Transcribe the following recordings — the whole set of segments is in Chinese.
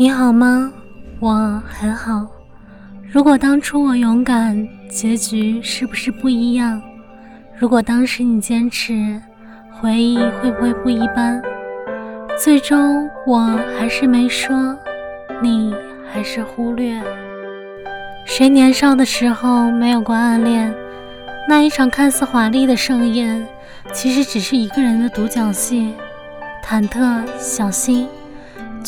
你好吗？我很好。如果当初我勇敢，结局是不是不一样？如果当时你坚持，回忆会不会不一般？最终我还是没说，你还是忽略。谁年少的时候没有过暗恋？那一场看似华丽的盛宴，其实只是一个人的独角戏。忐忑、小心，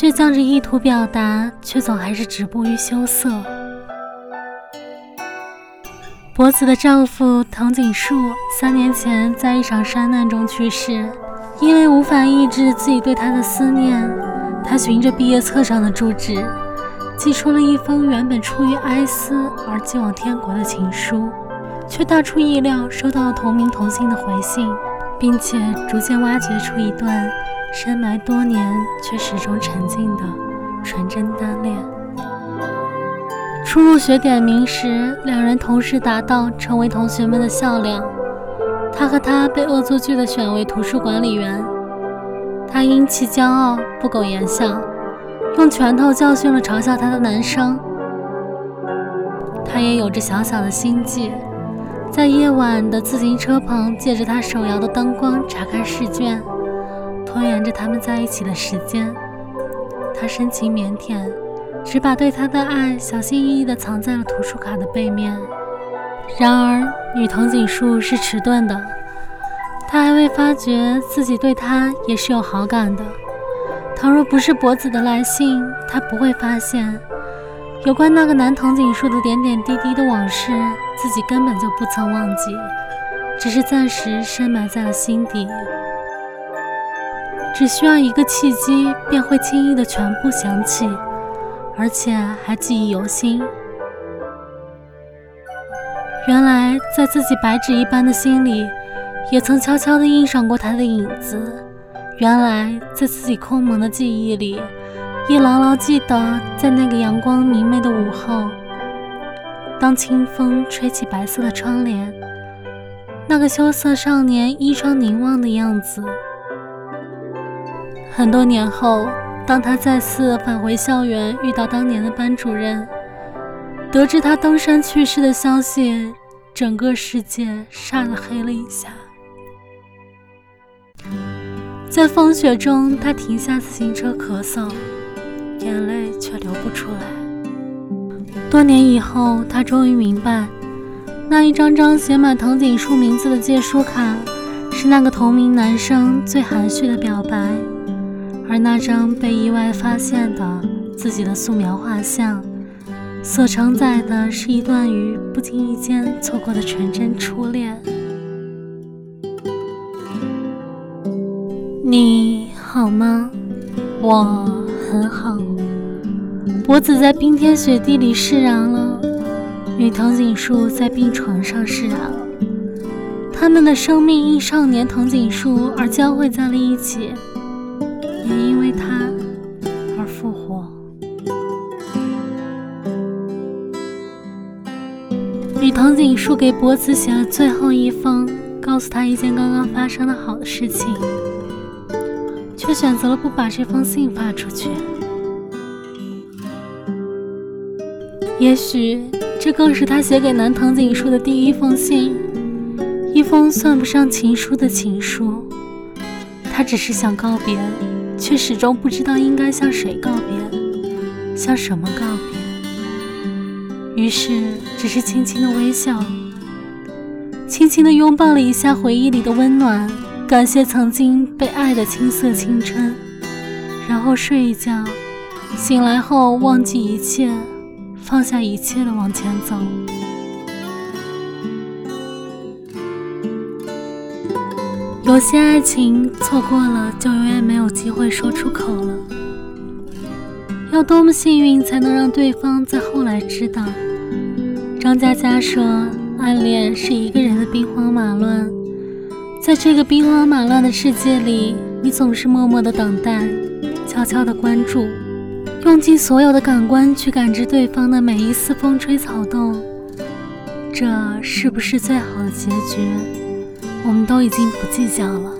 倔强着意图表达，却总还是止步于羞涩。博子的丈夫藤井树三年前在一场山难中去世，因为无法抑制自己对他的思念，他循着毕业册上的住址，寄出了一封原本出于哀思而寄往天国的情书，却大出意料收到了同名同姓的回信，并且逐渐挖掘出一段。深埋多年却始终沉静的纯真单恋。初入学点名时，两人同时达到成为同学们的笑料。他和她被恶作剧的选为图书管理员，他因其骄傲不苟言笑，用拳头教训了嘲笑他的男生。他也有着小小的心计，在夜晚的自行车旁，借着他手摇的灯光查看试卷。拖延着他们在一起的时间，他深情腼腆，只把对他的爱小心翼翼地藏在了图书卡的背面。然而，女藤井树是迟钝的，她还未发觉自己对他也是有好感的。倘若不是博子的来信，她不会发现有关那个男藤井树的点点滴滴的往事，自己根本就不曾忘记，只是暂时深埋在了心底。只需要一个契机，便会轻易的全部想起，而且还记忆犹新。原来，在自己白纸一般的心里，也曾悄悄地印上过他的影子。原来，在自己空蒙的记忆里，也牢牢记得，在那个阳光明媚的午后，当清风吹起白色的窗帘，那个羞涩少年依窗凝望的样子。很多年后，当他再次返回校园，遇到当年的班主任，得知他登山去世的消息，整个世界霎的黑了一下。在风雪中，他停下自行车咳嗽，眼泪却流不出来。多年以后，他终于明白，那一张张写满藤井树名字的借书卡，是那个同名男生最含蓄的表白。而那张被意外发现的自己的素描画像，所承载的是一段于不经意间错过的纯真初恋。你好吗？我很好。博子在冰天雪地里释然了，与藤井树在病床上释然了。他们的生命因少年藤井树而交汇在了一起。为他而复活。与藤井树给博子写了最后一封，告诉他一件刚刚发生的好的事情，却选择了不把这封信发出去。也许这更是他写给南藤井树的第一封信，一封算不上情书的情书。他只是想告别。却始终不知道应该向谁告别，向什么告别。于是，只是轻轻的微笑，轻轻的拥抱了一下回忆里的温暖，感谢曾经被爱的青涩青春，然后睡一觉，醒来后忘记一切，放下一切的往前走。有些爱情错过了，就永远没有机会说出口了。要多么幸运，才能让对方在后来知道？张嘉佳说：“暗恋是一个人的兵荒马乱，在这个兵荒马乱的世界里，你总是默默的等待，悄悄的关注，用尽所有的感官去感知对方的每一丝风吹草动。这是不是最好的结局？”我们都已经不计较了。